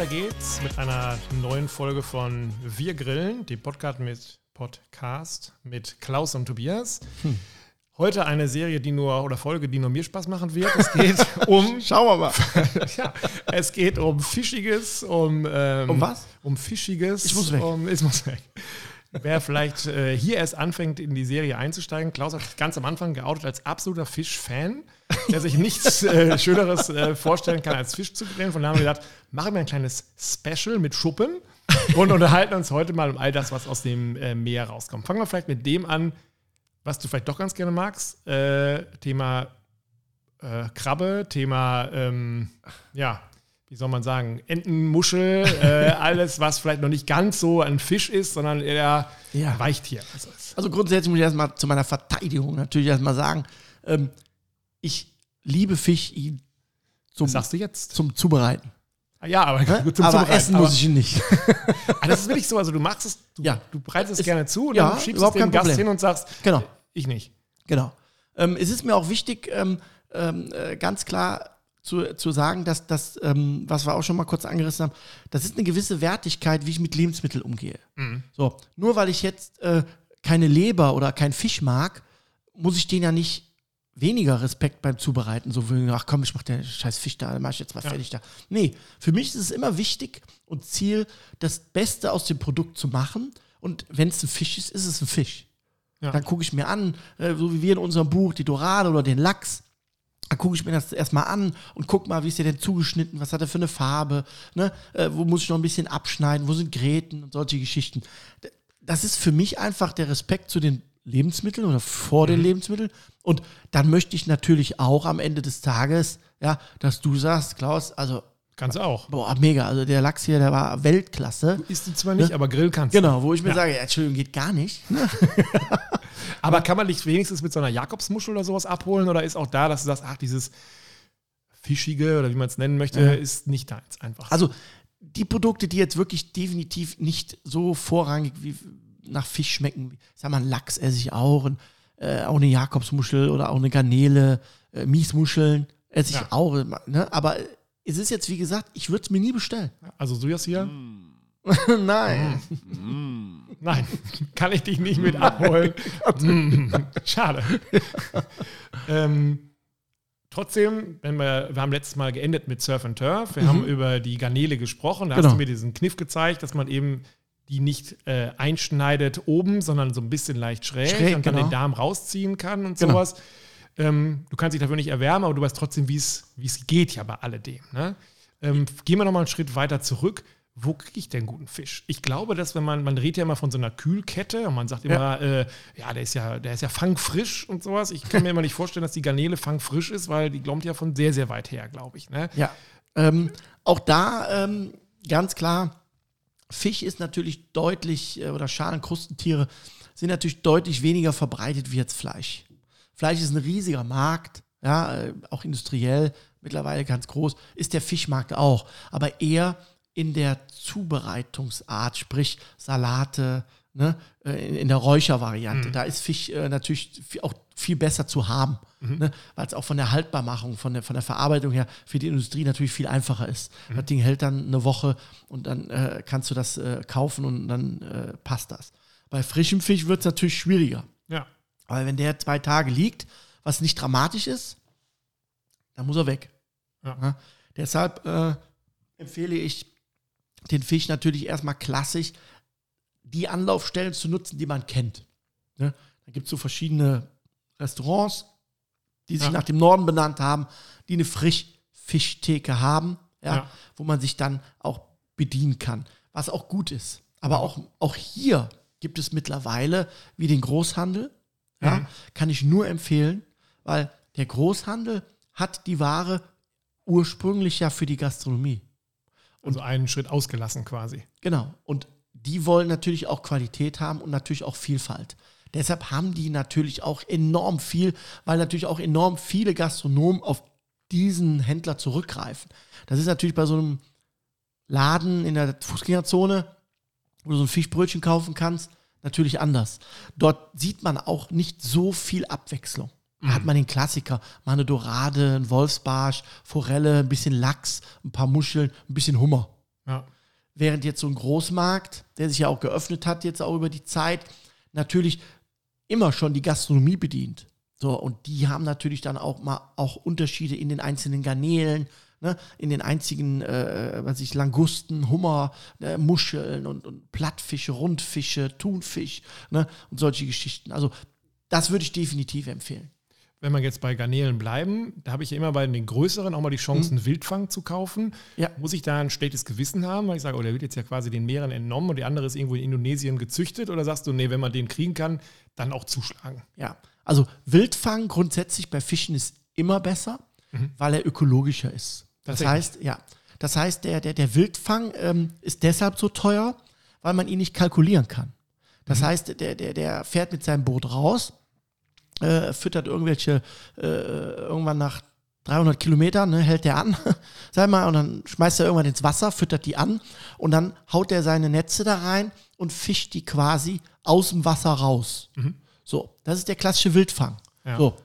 weiter geht's mit einer neuen Folge von Wir Grillen, dem Podcast mit Podcast mit Klaus und Tobias. Hm. Heute eine Serie, die nur oder Folge, die nur mir Spaß machen wird. Es geht um. Schauen wir mal. ja, es geht um Fischiges, um. Ähm, um was? Um Fischiges. Ich muss weg. Um, ich muss weg. Wer vielleicht äh, hier erst anfängt, in die Serie einzusteigen, Klaus hat ganz am Anfang geoutet als absoluter Fischfan, der sich nichts äh, Schöneres äh, vorstellen kann, als Fisch zu grillen. Von daher haben wir gedacht, machen wir ein kleines Special mit Schuppen und unterhalten uns heute mal um all das, was aus dem äh, Meer rauskommt. Fangen wir vielleicht mit dem an, was du vielleicht doch ganz gerne magst. Äh, Thema äh, Krabbe, Thema, ähm, ja, wie soll man sagen, Entenmuschel, äh, alles, was vielleicht noch nicht ganz so ein Fisch ist, sondern eher ja. Weichtier. Also, also grundsätzlich muss ich erstmal zu meiner Verteidigung natürlich erstmal sagen, ähm, ich liebe Fisch ihn zum, sagst du jetzt? zum Zubereiten. Ja, aber, zum aber essen muss ich ihn nicht. ah, das ist wirklich so, also du machst es, du, ja. du bereitest es gerne zu und ja, dann schiebst es dem Gast hin und sagst, genau. ich nicht. Genau. Ähm, es ist mir auch wichtig, ähm, ähm, äh, ganz klar zu, zu sagen, dass das, ähm, was wir auch schon mal kurz angerissen haben, das ist eine gewisse Wertigkeit, wie ich mit Lebensmitteln umgehe. Mhm. So, nur weil ich jetzt äh, keine Leber oder keinen Fisch mag, muss ich den ja nicht weniger Respekt beim Zubereiten, so wie, ach komm, ich mach den scheiß Fisch da, dann mach ich jetzt mal ja. fertig da. Nee, für mich ist es immer wichtig und Ziel, das Beste aus dem Produkt zu machen. Und wenn es ein Fisch ist, ist es ein Fisch. Ja. Dann gucke ich mir an, äh, so wie wir in unserem Buch, die Dorade oder den Lachs. Dann gucke ich mir das erstmal an und guck mal, wie ist der denn zugeschnitten, was hat er für eine Farbe, ne? Äh, wo muss ich noch ein bisschen abschneiden, wo sind Gräten und solche Geschichten. Das ist für mich einfach der Respekt zu den Lebensmitteln oder vor den mhm. Lebensmitteln. Und dann möchte ich natürlich auch am Ende des Tages, ja, dass du sagst, Klaus, also Kannst du auch. Boah, mega. Also der Lachs hier, der war Weltklasse. Du isst ihn zwar nicht, ne? aber Grill kannst du. Genau, wo ich mir ja. sage, ja, Entschuldigung, geht gar nicht. aber kann man nicht wenigstens mit so einer Jakobsmuschel oder sowas abholen? Oder ist auch da, dass du sagst, ach, dieses Fischige oder wie man es nennen möchte, ja. ist nicht da jetzt einfach. Also die Produkte, die jetzt wirklich definitiv nicht so vorrangig wie nach Fisch schmecken, sag mal, Lachs esse ich auch, und, äh, auch eine Jakobsmuschel oder auch eine Garnele, äh, Miesmuscheln esse ich ja. auch. Ne? Aber es ist jetzt, wie gesagt, ich würde es mir nie bestellen. Also hier? Mm. Nein. Mm. Nein, kann ich dich nicht mit abholen. mm. Schade. ähm, trotzdem, wenn wir, wir haben letztes Mal geendet mit Surf and Turf, wir mhm. haben über die Garnele gesprochen, da genau. hast du mir diesen Kniff gezeigt, dass man eben die nicht äh, einschneidet oben, sondern so ein bisschen leicht schräg, schräg und dann genau. den Darm rausziehen kann und genau. sowas. Ähm, du kannst dich dafür nicht erwärmen, aber du weißt trotzdem, wie es geht ja bei alledem. Ne? Ähm, gehen wir nochmal einen Schritt weiter zurück. Wo kriege ich denn guten Fisch? Ich glaube, dass wenn man, man redet ja immer von so einer Kühlkette und man sagt immer, ja, äh, ja der ist ja, der ist ja fangfrisch und sowas. Ich kann mir immer nicht vorstellen, dass die Garnele fangfrisch ist, weil die kommt ja von sehr, sehr weit her, glaube ich. Ne? Ja. Ähm, auch da ähm, ganz klar, Fisch ist natürlich deutlich, äh, oder Schalenkrustentiere sind natürlich deutlich weniger verbreitet wie jetzt Fleisch. Fleisch ist ein riesiger Markt, ja, äh, auch industriell, mittlerweile ganz groß, ist der Fischmarkt auch, aber eher in der Zubereitungsart, sprich Salate, ne, äh, in der Räuchervariante. Mhm. Da ist Fisch äh, natürlich auch viel besser zu haben, mhm. ne, weil es auch von der Haltbarmachung, von der, von der Verarbeitung her für die Industrie natürlich viel einfacher ist. Mhm. Das Ding hält dann eine Woche und dann äh, kannst du das äh, kaufen und dann äh, passt das. Bei frischem Fisch wird es natürlich schwieriger. Aber wenn der zwei Tage liegt, was nicht dramatisch ist, dann muss er weg. Ja. Ja? Deshalb äh, empfehle ich den Fisch natürlich erstmal klassisch die Anlaufstellen zu nutzen, die man kennt. Ne? Da gibt es so verschiedene Restaurants, die sich ja. nach dem Norden benannt haben, die eine Frischfischtheke haben, wo man sich dann auch bedienen kann, was auch gut ist. Aber auch, auch hier gibt es mittlerweile wie den Großhandel ja, mhm. Kann ich nur empfehlen, weil der Großhandel hat die Ware ursprünglich ja für die Gastronomie. Und also einen Schritt ausgelassen quasi. Genau. Und die wollen natürlich auch Qualität haben und natürlich auch Vielfalt. Deshalb haben die natürlich auch enorm viel, weil natürlich auch enorm viele Gastronomen auf diesen Händler zurückgreifen. Das ist natürlich bei so einem Laden in der Fußgängerzone, wo du so ein Fischbrötchen kaufen kannst, natürlich anders. Dort sieht man auch nicht so viel Abwechslung. Da mhm. hat man den Klassiker, mal eine Dorade, ein Wolfsbarsch, Forelle, ein bisschen Lachs, ein paar Muscheln, ein bisschen Hummer. Ja. Während jetzt so ein Großmarkt, der sich ja auch geöffnet hat, jetzt auch über die Zeit, natürlich immer schon die Gastronomie bedient. So, und die haben natürlich dann auch mal auch Unterschiede in den einzelnen Garnelen, ne, in den einzigen, äh, was ich, Langusten, Hummer, äh, Muscheln und, und Plattfische, Rundfische, Thunfisch, ne, und solche Geschichten. Also, das würde ich definitiv empfehlen. Wenn wir jetzt bei Garnelen bleiben, da habe ich ja immer bei den größeren auch mal die Chance, einen Wildfang zu kaufen. Ja. Muss ich da ein schlechtes Gewissen haben, weil ich sage, oh, der wird jetzt ja quasi den Meeren entnommen und der andere ist irgendwo in Indonesien gezüchtet? Oder sagst du, nee, wenn man den kriegen kann, dann auch zuschlagen? Ja, also Wildfang grundsätzlich bei Fischen ist immer besser, weil er ökologischer ist. Das heißt, ja, das heißt, der, der, der Wildfang ähm, ist deshalb so teuer, weil man ihn nicht kalkulieren kann. Das heißt, der, der, der fährt mit seinem Boot raus, äh, füttert irgendwelche, äh, irgendwann nach 300 Kilometern, ne, hält der an, sag mal, und dann schmeißt er irgendwann ins Wasser, füttert die an und dann haut er seine Netze da rein und fischt die quasi aus dem Wasser raus. So, das ist der klassische Wildfang. Ja. So,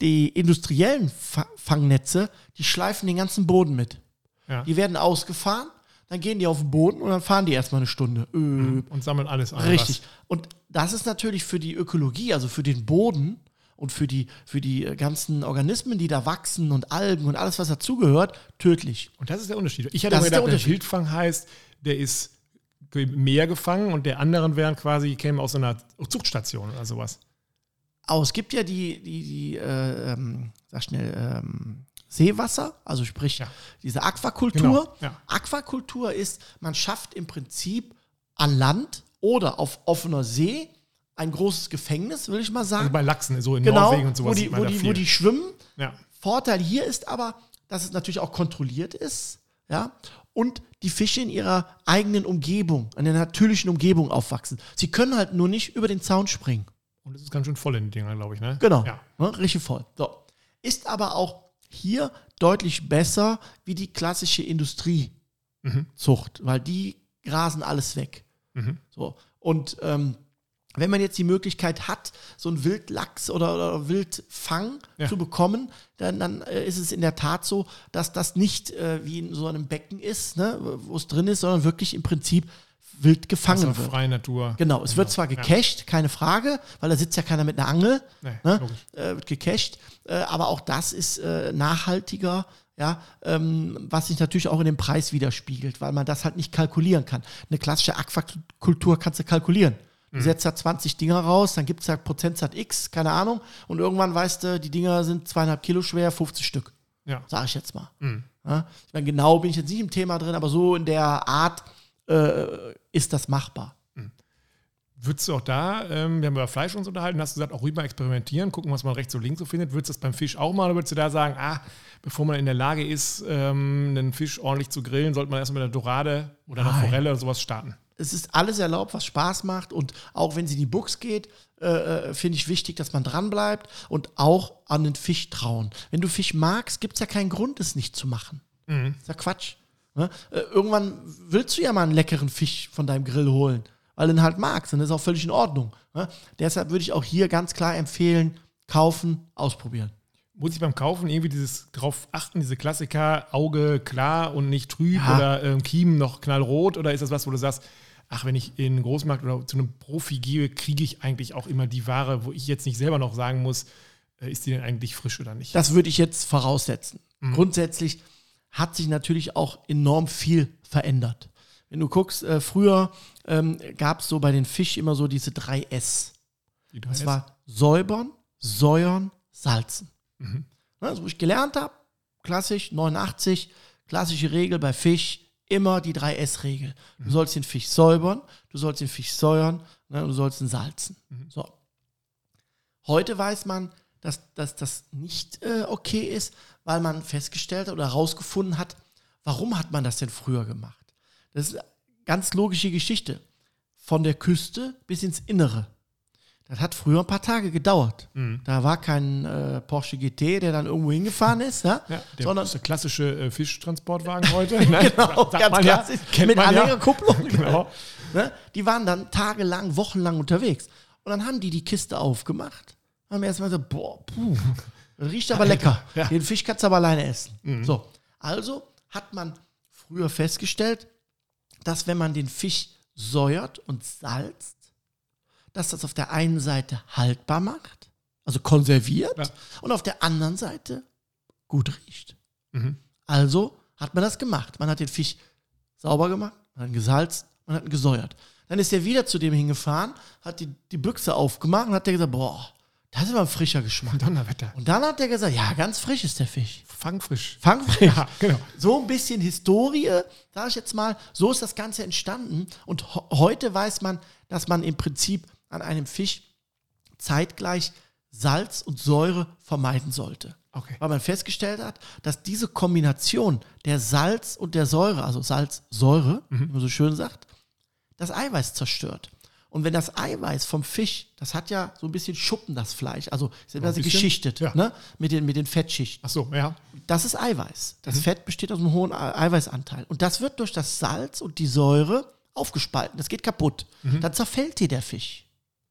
die industriellen Fa Fangnetze, die schleifen den ganzen Boden mit. Ja. Die werden ausgefahren, dann gehen die auf den Boden und dann fahren die erstmal eine Stunde. Ö, Und sammeln alles ein. Richtig. Und das ist natürlich für die Ökologie, also für den Boden und für die, für die äh, ganzen Organismen, die da wachsen und Algen und alles, was dazugehört, tödlich. Und das ist der Unterschied. Ich hatte Das der gedacht, der, Unterschied. Wildfang heißt, der ist mehr gefangen und der anderen wären quasi, kämen aus so einer Zuchtstation oder sowas. Aber es gibt ja die, die, die äh, ähm, sag schnell, ähm, Seewasser, also sprich Ja. diese Aquakultur. Genau, ja. Aquakultur ist, man schafft im Prinzip an Land oder auf offener See ein großes Gefängnis, will ich mal sagen. Also bei Lachsen, so in genau, Norwegen und sowas. wo, die, wo, die, wo die schwimmen. ja. Vorteil hier ist aber, dass es natürlich auch kontrolliert ist, ja, und die Fische in ihrer eigenen Umgebung, in der natürlichen Umgebung aufwachsen. Sie können halt nur nicht über den Zaun springen. Und es ist ganz schön voll in den Dingern, glaube ich, ne? Genau. Ja. Ne, richtig voll. So. Ist aber auch hier deutlich besser wie die klassische Industriezucht, weil die grasen alles weg. Mhm. So. Und ähm, wenn man jetzt die Möglichkeit hat, so einen Wildlachs oder, oder Wildfang Ja. zu bekommen, dann, dann äh, ist es in der Tat so, dass das nicht äh, wie in so einem Becken ist, ne, wo es drin ist, sondern wirklich im Prinzip wild gefangen Also wird. freie Natur. Genau, es wird zwar gecached, keine Frage, weil da sitzt ja keiner mit einer Angel, Nee, ne? äh, wird gecached, äh, aber auch das ist äh, nachhaltiger, ja, ähm, was sich natürlich auch in dem Preis widerspiegelt, weil man das halt nicht kalkulieren kann. Eine klassische Aquakultur kannst du kalkulieren. Du setzt da 20 Dinger raus, dann gibt es halt Prozentsatz X, keine Ahnung, und irgendwann weißt du, die Dinger sind zweieinhalb Kilo schwer, 50 Stück, Ja. sage ich jetzt mal. Ja, ich meine, genau bin ich jetzt nicht im Thema drin, aber so in der Art äh, ist das machbar. Würdest du auch da, ähm, wir haben über Fleisch uns unterhalten, hast du gesagt, auch rüber experimentieren, gucken, was man rechts und links so findet. Würdest du das beim Fisch auch mal oder würdest du da sagen, ah, bevor man in der Lage ist, ähm, einen Fisch ordentlich zu grillen, sollte man erstmal mit einer Dorade oder einer Nein. Forelle oder sowas starten? es ist alles erlaubt, was Spaß macht. Und auch wenn sie in die Buchs geht, äh, äh, finde ich wichtig, dass man dran bleibt und auch an den Fisch trauen. Wenn du Fisch magst, gibt es ja keinen Grund, es nicht zu machen. Ist ja Quatsch. Ne? Äh, irgendwann willst du ja mal einen leckeren Fisch von deinem Grill holen, weil du ihn halt magst. Und das ist auch völlig in Ordnung. Ne? Deshalb würde ich auch hier ganz klar empfehlen, kaufen, ausprobieren. Muss ich beim Kaufen irgendwie dieses drauf achten, diese Klassiker, Auge klar und nicht trüb Ja. oder ähm, Kiemen noch knallrot? Oder ist das was, wo du sagst, ach, wenn ich in den Großmarkt oder zu einem Profi gehe, kriege ich eigentlich auch immer die Ware, wo ich jetzt nicht selber noch sagen muss, äh, ist die denn eigentlich frisch oder nicht? Das würde ich jetzt voraussetzen. Grundsätzlich hat sich natürlich auch enorm viel verändert. Wenn du guckst, äh, früher ähm, gab es so bei den Fisch immer so diese drei S. Die drei Das S? war säubern, säuern, salzen. Ne, Das, wo ich gelernt habe, klassisch 89, klassische Regel bei Fisch, immer die 3S-Regel. Du sollst den Fisch säubern, du sollst den Fisch säuern, ne, und du sollst ihn salzen. So. Heute weiß man, dass, dass das nicht äh, okay ist, weil man festgestellt hat oder herausgefunden hat, warum hat man das denn früher gemacht? Das ist eine ganz logische Geschichte. Von der Küste bis ins Innere. Das hat früher ein paar Tage gedauert. Da war kein äh, Porsche GT, der dann irgendwo hingefahren ist, ja? Ja, der, sondern das ist der klassische äh, Fischtransportwagen heute. ne? genau, ganz ja, klassisch, kennt mit man ja. Genau. Ne? Die waren dann tagelang, wochenlang unterwegs. Und dann haben die die Kiste aufgemacht. Haben erstmal so, boah, puh, das riecht aber lecker. Ja. Den Fisch kannst du aber alleine essen. So, also hat man früher festgestellt, dass wenn man den Fisch säuert und salzt, dass das auf der einen Seite haltbar macht, also konserviert, Ja. und auf der anderen Seite gut riecht. Mhm. Also hat man das gemacht. Man hat den Fisch sauber gemacht, man hat ihn gesalzt, man hat ihn gesäuert. Dann ist er wieder zu dem hingefahren, hat die, die Büchse aufgemacht und hat der gesagt, boah, das ist aber ein frischer Geschmack. Donnerwetter. Und dann hat er gesagt, ja, ganz frisch ist der Fisch. Fangfrisch. Fangfrisch. Ja, genau. So ein bisschen Historie, sage ich jetzt mal. So ist das Ganze entstanden. Und heute weiß man, dass man im Prinzip an einem Fisch zeitgleich Salz und Säure vermeiden sollte. Okay. Weil man festgestellt hat, dass diese Kombination der Salz und der Säure, also Salz-Säure, wie man so schön sagt, das Eiweiß zerstört. Und wenn das Eiweiß vom Fisch, das hat ja so ein bisschen Schuppen, das Fleisch, also ist ja bisschen? geschichtet, Ja. ne? mit, den, mit den Fettschichten. Ach so, ja. Das ist Eiweiß. Das Fett besteht aus einem hohen Ei- Eiweißanteil. Und das wird durch das Salz und die Säure aufgespalten. Das geht kaputt. Dann zerfällt dir der Fisch.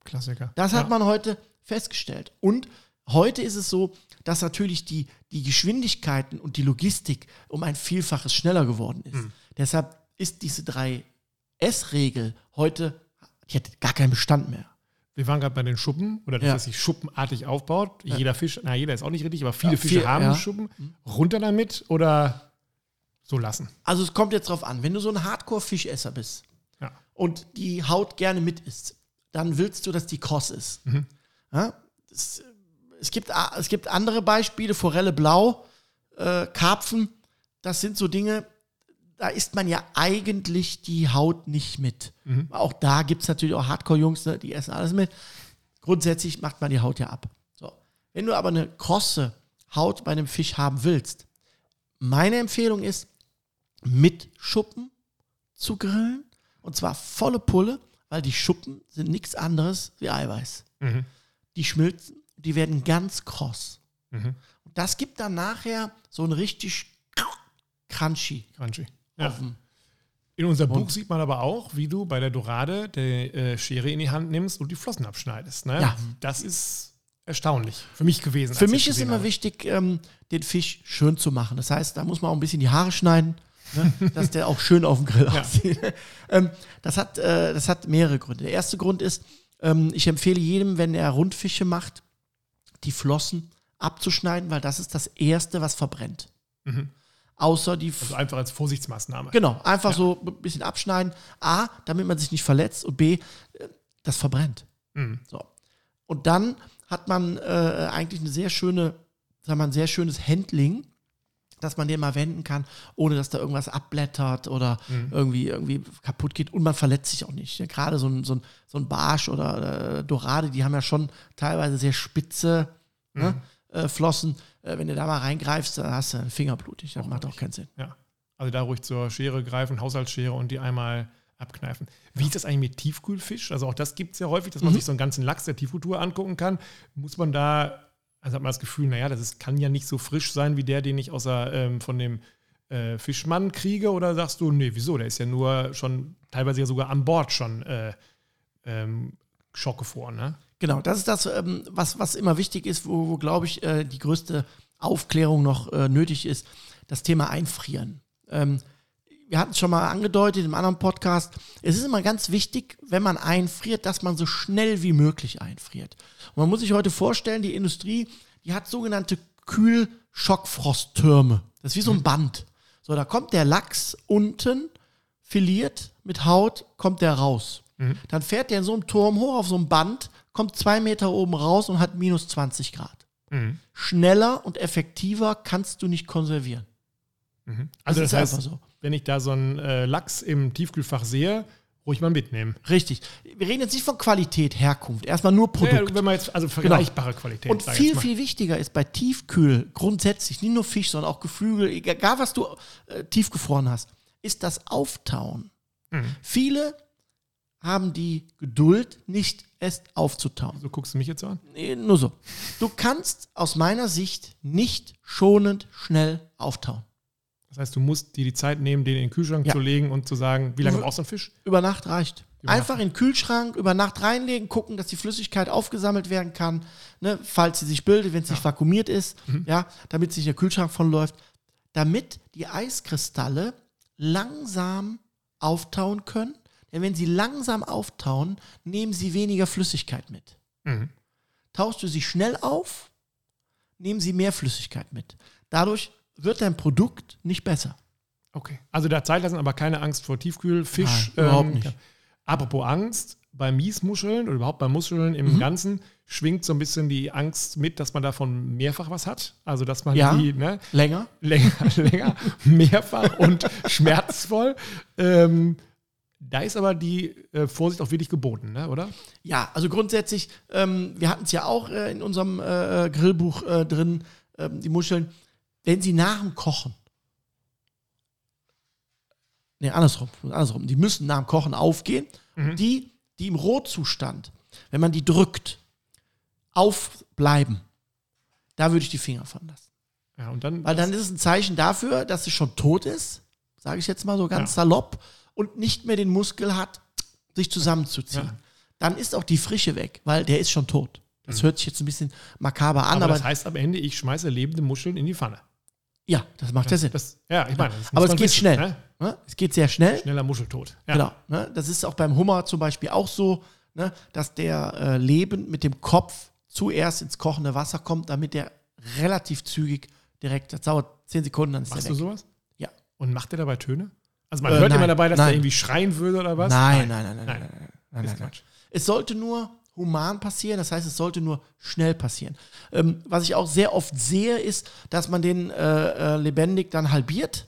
Klassiker. Das ja. hat man heute festgestellt. Und heute ist es so, dass natürlich die, die Geschwindigkeiten und die Logistik um ein Vielfaches schneller geworden ist. Deshalb ist diese 3S-Regel heute, die hat gar keinen Bestand mehr. Wir waren gerade bei den Schuppen oder dass Ja. es sich schuppenartig aufbaut. Jeder Fisch, na, jeder ist auch nicht richtig, aber viele Ja, Fische viel- haben ja. Schuppen. Runter damit oder so lassen. Also es kommt jetzt drauf an, wenn du so ein Hardcore-Fischesser bist, Ja. und die Haut gerne mit isst, dann willst du, dass die kross ist. Ja? Es, es, gibt, es gibt andere Beispiele, Forelle blau, äh, Karpfen, das sind so Dinge, da isst man ja eigentlich die Haut nicht mit. Auch da gibt es natürlich auch Hardcore-Jungs, ne, die essen alles mit. Grundsätzlich macht man die Haut ja ab. So. Wenn du aber eine krosse Haut bei einem Fisch haben willst, meine Empfehlung ist, mit Schuppen zu grillen. Und zwar volle Pulle, weil die Schuppen sind nichts anderes wie Eiweiß. Mhm. Die schmilzen, die werden ganz kross. Mhm. Und das gibt dann nachher so ein richtig crunchy. Crunchy. Ja. dem- In unserem Buch sieht man aber auch, wie du bei der Dorade die äh, Schere in die Hand nimmst und die Flossen abschneidest. Ne? Ja. Das ist erstaunlich für mich gewesen. Für mich ich ist immer habe. wichtig, ähm, den Fisch schön zu machen. Das heißt, da muss man auch ein bisschen die Haare schneiden, ne, dass der auch schön auf dem Grill aussieht. ähm, das, hat, äh, das hat mehrere Gründe. Der erste Grund ist, ähm, ich empfehle jedem, wenn er Rundfische macht, die Flossen abzuschneiden, weil das ist das Erste, was verbrennt. Mhm. Außer die Also einfach als Vorsichtsmaßnahme. Genau, einfach so ein bisschen abschneiden. A, damit man sich nicht verletzt und B, äh, das verbrennt. Mhm. So. Und dann hat man äh, eigentlich eine sehr schöne, sagen wir mal, ein sehr schönes Handling, dass man den mal wenden kann, ohne dass da irgendwas abblättert oder irgendwie, irgendwie kaputt geht und man verletzt sich auch nicht. Ja, Gerade so ein, so, ein, so ein Barsch oder äh, Dorade, die haben ja schon teilweise sehr spitze ne, äh, Flossen. Äh, wenn du da mal reingreifst, dann hast du einen Finger blutig. Das macht auch keinen Sinn. Ja. Also da ruhig zur Schere greifen, Haushaltsschere und die einmal abkneifen. Wie ist das eigentlich mit Tiefkühlfisch? Also auch das gibt es ja häufig, dass man Mhm. sich so einen ganzen Lachs der Tiefkultur angucken kann. Muss man da, also hat man das Gefühl, naja, das ist, kann ja nicht so frisch sein wie der, den ich außer ähm, von dem äh, Fischmann kriege? Oder sagst du, nee, wieso? Der ist ja nur schon, teilweise ja sogar an Bord schon äh, ähm, schockgefroren, ne? Genau, das ist das, ähm, was, was immer wichtig ist, wo, wo glaube ich, äh, die größte Aufklärung noch äh, nötig ist, das Thema Einfrieren. Ähm, wir hatten es schon mal angedeutet im anderen Podcast. Es ist immer ganz wichtig, wenn man einfriert, dass man so schnell wie möglich einfriert. Und man muss sich heute vorstellen, die Industrie, die hat sogenannte Kühlschockfrosttürme. Das ist wie so ein Band. So, da kommt der Lachs unten, filiert mit Haut, kommt der raus. Dann fährt der in so einem Turm hoch auf so einem Band, kommt zwei Meter oben raus und hat minus 20 Grad. Mhm. Schneller und effektiver kannst du nicht konservieren. Mhm. Also das, ist heißt, einfach so. wenn ich da so einen äh, Lachs im Tiefkühlfach sehe, ruhig mal mitnehmen. Richtig. Wir reden jetzt nicht von Qualität, Herkunft. Erstmal nur Produkt. Ja, wenn man jetzt, also vergleichbare Qualität. Und viel, viel wichtiger ist bei Tiefkühl grundsätzlich, nicht nur Fisch, sondern auch Geflügel, egal was du äh, tiefgefroren hast, ist das Auftauen. Mhm. Viele haben die Geduld, nicht es aufzutauen. So guckst du mich jetzt an? Nee, nur so. Du kannst aus meiner Sicht nicht schonend schnell auftauen. Das heißt, du musst dir die Zeit nehmen, den in den Kühlschrank Ja. zu legen und zu sagen, wie lange brauchst du einen Fisch? Über Nacht reicht. Über Einfach in den Kühlschrank, über Nacht reinlegen, gucken, dass die Flüssigkeit aufgesammelt werden kann, ne, falls sie sich bildet, wenn es nicht vakuumiert ist, ja, damit sich der Kühlschrank von läuft, damit die Eiskristalle langsam auftauen können. Denn wenn sie langsam auftauen, nehmen sie weniger Flüssigkeit mit. Mhm. Tauchst du sie schnell auf, nehmen sie mehr Flüssigkeit mit. Dadurch wird dein Produkt nicht besser. Okay. Also da Zeitlassen aber keine Angst vor Tiefkühlfisch. Nein, überhaupt ähm, nicht. Apropos Angst, bei Miesmuscheln oder überhaupt bei Muscheln im mhm. Ganzen schwingt so ein bisschen die Angst mit, dass man davon mehrfach was hat. Also dass man ja, die ne, länger, länger, länger, mehrfach und schmerzvoll. Ähm, da ist aber die äh, Vorsicht auch wirklich geboten, ne, oder? Ja, also grundsätzlich, ähm, wir hatten es ja auch äh, in unserem äh, Grillbuch äh, drin, ähm, die Muscheln, wenn sie nach dem Kochen, ne, andersrum, andersrum, die müssen nach dem Kochen aufgehen. Mhm. Die, die im Rohzustand, wenn man die drückt, aufbleiben, da würde ich die Finger von lassen. Ja, und dann, Weil dann ist es ein Zeichen dafür, dass sie schon tot ist, sage ich jetzt mal so ganz ja. salopp, und nicht mehr den Muskel hat, sich zusammenzuziehen. Ja. Dann ist auch die Frische weg, weil der ist schon tot. Das mhm. hört sich jetzt ein bisschen makaber an. Aber, aber, das heißt am Ende, ich schmeiße lebende Muscheln in die Pfanne. Ja, das macht ja, Sinn. Das, ja, ich meine, aber es geht wissen, schnell. Ne? ne? Es geht sehr schnell. Schneller Muscheltod. Ja. Genau. Ne? Das ist auch beim Hummer zum Beispiel auch so, ne? dass der äh, lebend mit dem Kopf zuerst ins kochende Wasser kommt, damit der relativ zügig direkt, das dauert zehn Sekunden, dann ist Machst der weg. du sowas? Ja. Und macht der dabei Töne? Also man äh, hört immer dabei, dass er irgendwie schreien würde oder was? Nein, nein, nein, nein. nein, nein, nein, Es sollte nur human passieren, das heißt, es sollte nur schnell passieren. Ähm, was ich auch sehr oft sehe, ist, dass man den äh, äh, lebendig dann halbiert.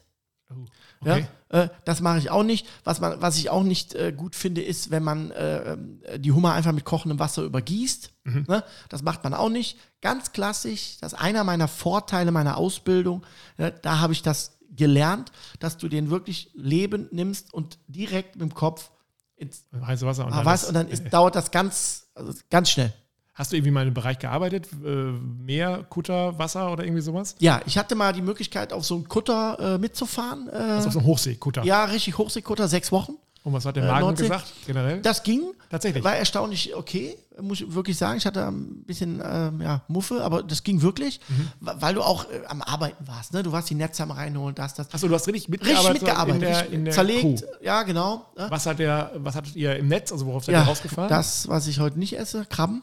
Oh, okay. Ja, das mache ich auch nicht. Was, man, was ich auch nicht äh, gut finde, ist, wenn man äh, ähm, die Hummer einfach mit kochendem Wasser übergießt. Mhm. Ne? Das macht man auch nicht. Ganz klassisch, das ist einer meiner Vorteile meiner Ausbildung. Ne? Da habe ich das gelernt, dass du den wirklich lebend nimmst und direkt mit dem Kopf ins heiße Wasser und dann, was, und dann ist, dauert das ganz, also ganz schnell. Hast du irgendwie mal in einem Bereich gearbeitet? Äh, Meer, Kutter, Wasser oder irgendwie sowas? Ja, ich hatte mal die Möglichkeit, auf so einem Kutter äh, mitzufahren. Äh, also auf so einem Hochseekutter? Ja, richtig Hochseekutter, sechs Wochen. Und was hat der Magen äh, gesagt, generell? Das ging. Tatsächlich. War erstaunlich okay, muss ich wirklich sagen. Ich hatte ein bisschen ähm, ja, Muffe, aber das ging wirklich, mhm. weil du auch äh, am Arbeiten warst. Ne? Du warst die Netze am reinholen, das, das. Achso, du hast richtig mitgearbeitet. Richtig mitgearbeitet. In der, in der zerlegt, Kuh. ja, genau. Ja? Was, hat der, was hattet ihr im Netz, also worauf seid ja, ihr rausgefahren? Das, was ich heute nicht esse, Krabben.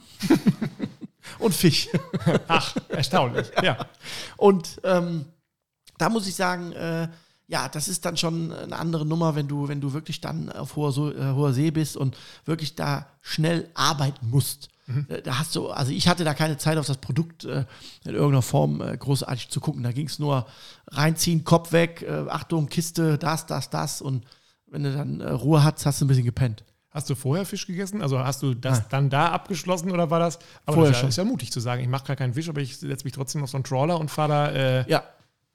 und Fisch. Ach, erstaunlich, ja. Und ähm, da muss ich sagen, äh, ja, das ist dann schon eine andere Nummer, wenn du, wenn du wirklich dann auf hoher, so, äh, hoher See bist und wirklich da schnell arbeiten musst. Mhm. Äh, da hast du, also ich hatte da keine Zeit auf das Produkt äh, in irgendeiner Form äh, großartig zu gucken. Da ging es nur reinziehen, Kopf weg, äh, Achtung, Kiste, das, das, das. Und wenn du dann äh, Ruhe hast, hast du ein bisschen gepennt. Hast du vorher Fisch gegessen? Also hast du das Nein. dann da abgeschlossen oder war das? Aber vorher das ist, ja, ist ja mutig zu sagen, ich mache gar keinen Fisch, aber ich setze mich trotzdem auf so einen Trawler und fahre da. Äh, ja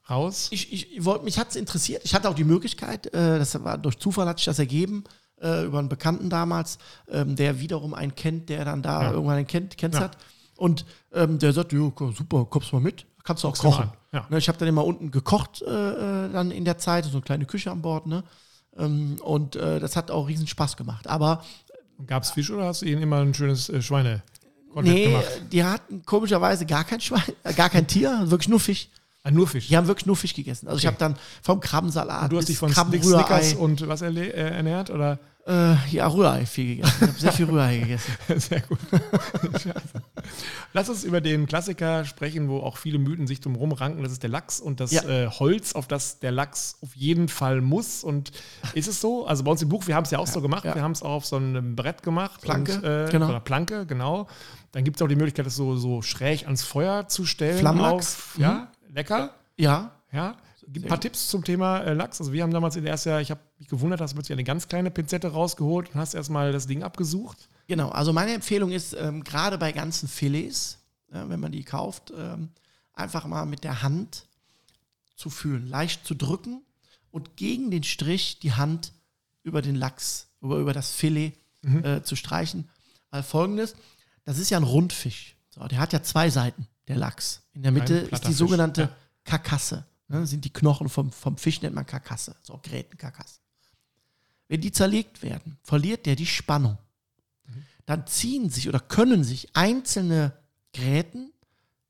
raus? Ich, ich, wollt, mich hat es interessiert. Ich hatte auch die Möglichkeit, äh, das war durch Zufall hat sich das ergeben, äh, über einen Bekannten damals, ähm, der wiederum einen kennt, der dann da ja. irgendwann einen kennt, kennt ja. hat. Und ähm, der sagt, super, kommst mal mit, kannst du auch kochen. Ja. Ne, ich habe dann immer unten gekocht äh, äh, dann in der Zeit, so eine kleine Küche an Bord. Ne? Ähm, und äh, das hat auch riesen Spaß gemacht. Aber Gab es Fisch oder hast du ihnen immer ein schönes äh, Schweine? Nee, gemacht? die hatten komischerweise gar kein Schwein, gar kein Tier, wirklich nur Fisch. Ah, nur Fisch? Die haben wirklich nur Fisch gegessen. Also okay. ich habe dann vom Krabbensalat und du hast dich von Snickers und was äh, ernährt, oder? Äh, ja, Rührei viel gegessen. Ich habe sehr viel Rührei gegessen. sehr gut. Lass uns über den Klassiker sprechen, wo auch viele Mythen sich drum ranken. Das ist der Lachs und das ja. äh, Holz, auf das der Lachs auf jeden Fall muss. Und ist es so? Also bei uns im Buch, wir haben es ja auch ja, so gemacht. Ja. Wir haben es auch auf so einem Brett gemacht. Planke, und, äh, genau. Oder Planke, genau. Dann gibt es auch die Möglichkeit, das so, so schräg ans Feuer zu stellen. Flammlachs. Auf, mhm. Ja, lecker. Ja. Ja. Ein paar Tipps zum Thema äh, Lachs. Also wir haben damals in der ersten Jahr, ich habe mich gewundert, hast du plötzlich eine ganz kleine Pinzette rausgeholt und hast erstmal das Ding abgesucht. Genau, also meine Empfehlung ist, ähm, gerade bei ganzen Filets, äh, wenn man die kauft, ähm, einfach mal mit der Hand zu fühlen, leicht zu drücken und gegen den Strich die Hand über den Lachs, über, über das Filet mhm. äh, zu streichen. Weil folgendes, das ist ja ein Rundfisch. So, der hat ja zwei Seiten, der Lachs. In der Mitte ist die sogenannte ja. Karkasse. Ne, sind die Knochen vom, vom Fisch, nennt man Karkasse, so Grätenkarkasse. Wenn die zerlegt werden, verliert der die Spannung. Mhm. Dann ziehen sich oder können sich einzelne Gräten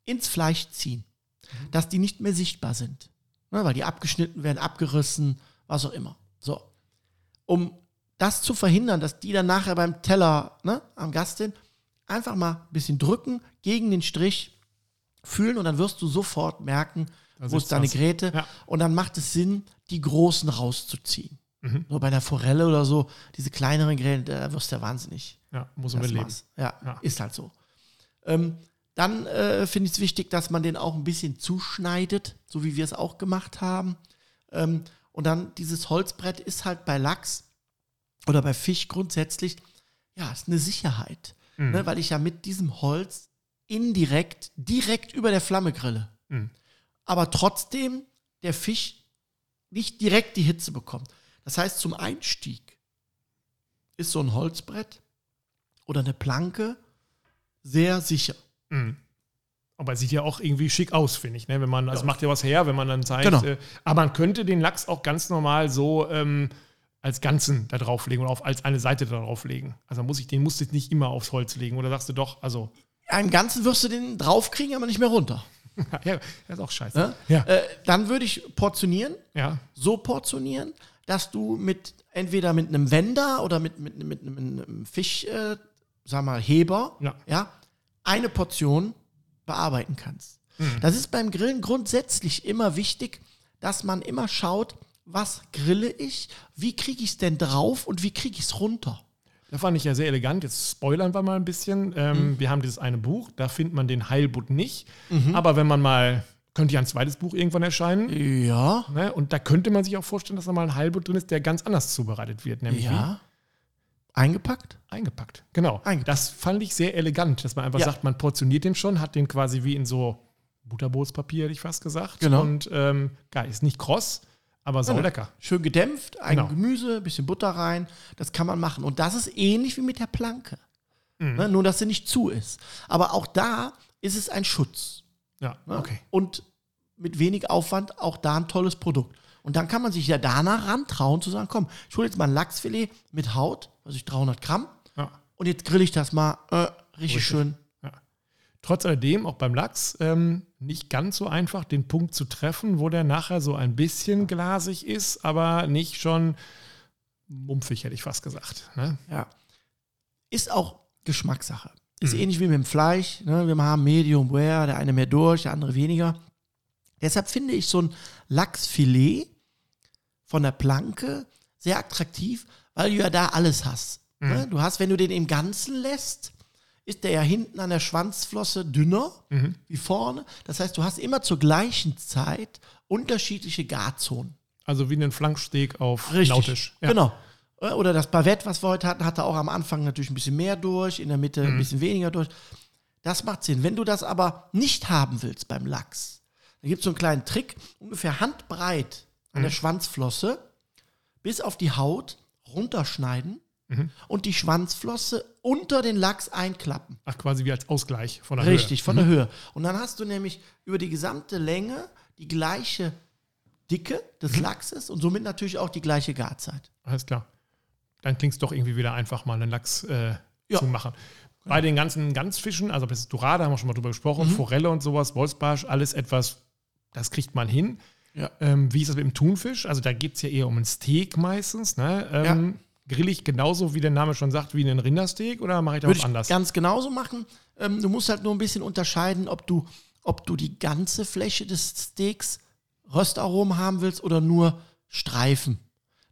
ins Fleisch ziehen, mhm. dass die nicht mehr sichtbar sind. Ne, weil die abgeschnitten werden, abgerissen, was auch immer. So. um das zu verhindern, dass die dann nachher beim Teller ne, am Gast sind, einfach mal ein bisschen drücken gegen den Strich, fühlen und dann wirst du sofort merken, wo ist deine Gräte. Ja. Und dann macht es Sinn, die großen rauszuziehen. Mhm. So bei der Forelle oder so, diese kleineren Gräte, da wirst du ja wahnsinnig. Ja, muss man leben. Ja, ja, ist halt so. Ähm, dann äh, finde ich es wichtig, dass man den auch ein bisschen zuschneidet, so wie wir es auch gemacht haben. Ähm, und dann dieses Holzbrett ist halt bei Lachs oder bei Fisch grundsätzlich, ja, ist eine Sicherheit. Mhm. Ne, weil ich ja mit diesem Holz indirekt, direkt über der Flamme grille. Mhm. Aber trotzdem der Fisch nicht direkt die Hitze bekommt. Das heißt, zum Einstieg ist so ein Holzbrett oder eine Planke sehr sicher. Mhm. Aber sieht ja auch irgendwie schick aus, finde ich. Ne? Wenn man, also ja. macht ja was her, wenn man dann zeigt. Genau. Äh, aber man könnte den Lachs auch ganz normal so ähm, als Ganzen da drauflegen oder auf, als eine Seite da drauflegen. Also muss ich, den musst du nicht immer aufs Holz legen. Oder sagst du doch, also. Einen Ganzen wirst du den draufkriegen, aber nicht mehr runter. ja, das ist auch scheiße. Ja? Äh, dann würde ich portionieren. Ja. So portionieren, dass du mit entweder mit einem Wender oder mit, mit, mit, mit einem Fisch, äh, sag mal, Heber, ja. ja, eine Portion bearbeiten kannst. Mhm. Das ist beim Grillen grundsätzlich immer wichtig, dass man immer schaut, was grille ich, wie kriege ich es denn drauf und wie kriege ich es runter. Das fand ich ja sehr elegant. Jetzt spoilern wir mal ein bisschen. Ähm, mhm. Wir haben dieses eine Buch, da findet man den Heilbutt nicht. Mhm. Aber wenn man mal, könnte ja ein zweites Buch irgendwann erscheinen. Ja. Ne? Und da könnte man sich auch vorstellen, dass da mal ein Heilbutt drin ist, der ganz anders zubereitet wird. Nämlich ja. Wie? Eingepackt? Eingepackt, genau. Eingepackt. Das fand ich sehr elegant, dass man einfach ja. sagt, man portioniert den schon, hat den quasi wie in so Butterbootspapier, hätte ich fast gesagt. Genau. Und ähm, geil, ist nicht kross, aber sau lecker. Schön gedämpft, ein genau. Gemüse, bisschen Butter rein. Das kann man machen. Und das ist ähnlich wie mit der Planke. Mhm. Ne? Nur, dass sie nicht zu ist. Aber auch da ist es ein Schutz. Ja, ne? okay. Und mit wenig Aufwand auch da ein tolles Produkt. Und dann kann man sich ja danach rantrauen zu sagen, komm, ich hole jetzt mal ein Lachsfilet mit Haut, also ich 300 Gramm. Ja. Und jetzt grill ich das mal äh, richtig, richtig, schön Trotz alledem, auch beim Lachs, ähm, nicht ganz so einfach, den Punkt zu treffen, wo der nachher so ein bisschen glasig ist, aber nicht schon mumpfig, hätte ich fast gesagt. Ne? Ja. Ist auch Geschmackssache. Ist mhm. ähnlich wie mit dem Fleisch. Ne? Wir haben Medium Rare, der eine mehr durch, der andere weniger. Deshalb finde ich so ein Lachsfilet von der Planke sehr attraktiv, weil du ja da alles hast. Ne? Mhm. Ne? Du hast, wenn du den im Ganzen lässt, ist der ja hinten an der Schwanzflosse dünner mhm. wie vorne. Das heißt, du hast immer zur gleichen Zeit unterschiedliche Garzonen. Also wie einen Flanksteak auf Richtig. Nautisch. Ja. Genau. Oder das Bavette, was wir heute hatten, hatte auch am Anfang natürlich ein bisschen mehr durch, in der Mitte mhm. ein bisschen weniger durch. Das macht Sinn. Wenn du das aber nicht haben willst beim Lachs, dann gibt es so einen kleinen Trick, ungefähr handbreit an mhm. der Schwanzflosse bis auf die Haut runterschneiden mhm. und die Schwanzflosse unter den Lachs einklappen. Ach, quasi wie als Ausgleich von der Richtig, Höhe. Richtig, von mhm. der Höhe. Und dann hast du nämlich über die gesamte Länge die gleiche Dicke des mhm. Lachses und somit natürlich auch die gleiche Garzeit. Alles klar. Dann klingt es doch irgendwie wieder einfach, mal einen Lachs äh, ja. zu machen. Bei den ganzen Ganzfischen, also das ist Dorade, haben wir schon mal drüber gesprochen, mhm. Forelle und sowas, Wolfsbarsch, alles etwas, das kriegt man hin. Ja. Ähm, wie ist das mit dem Thunfisch? Also da geht es ja eher um ein Steak meistens. Ne? Ähm, ja grill ich genauso, wie der Name schon sagt, wie einen Rindersteak oder mache ich da Würde was anders? Ganz genauso machen. Ähm, du musst halt nur ein bisschen unterscheiden, ob du, ob du die ganze Fläche des Steaks Röstaromen haben willst oder nur Streifen.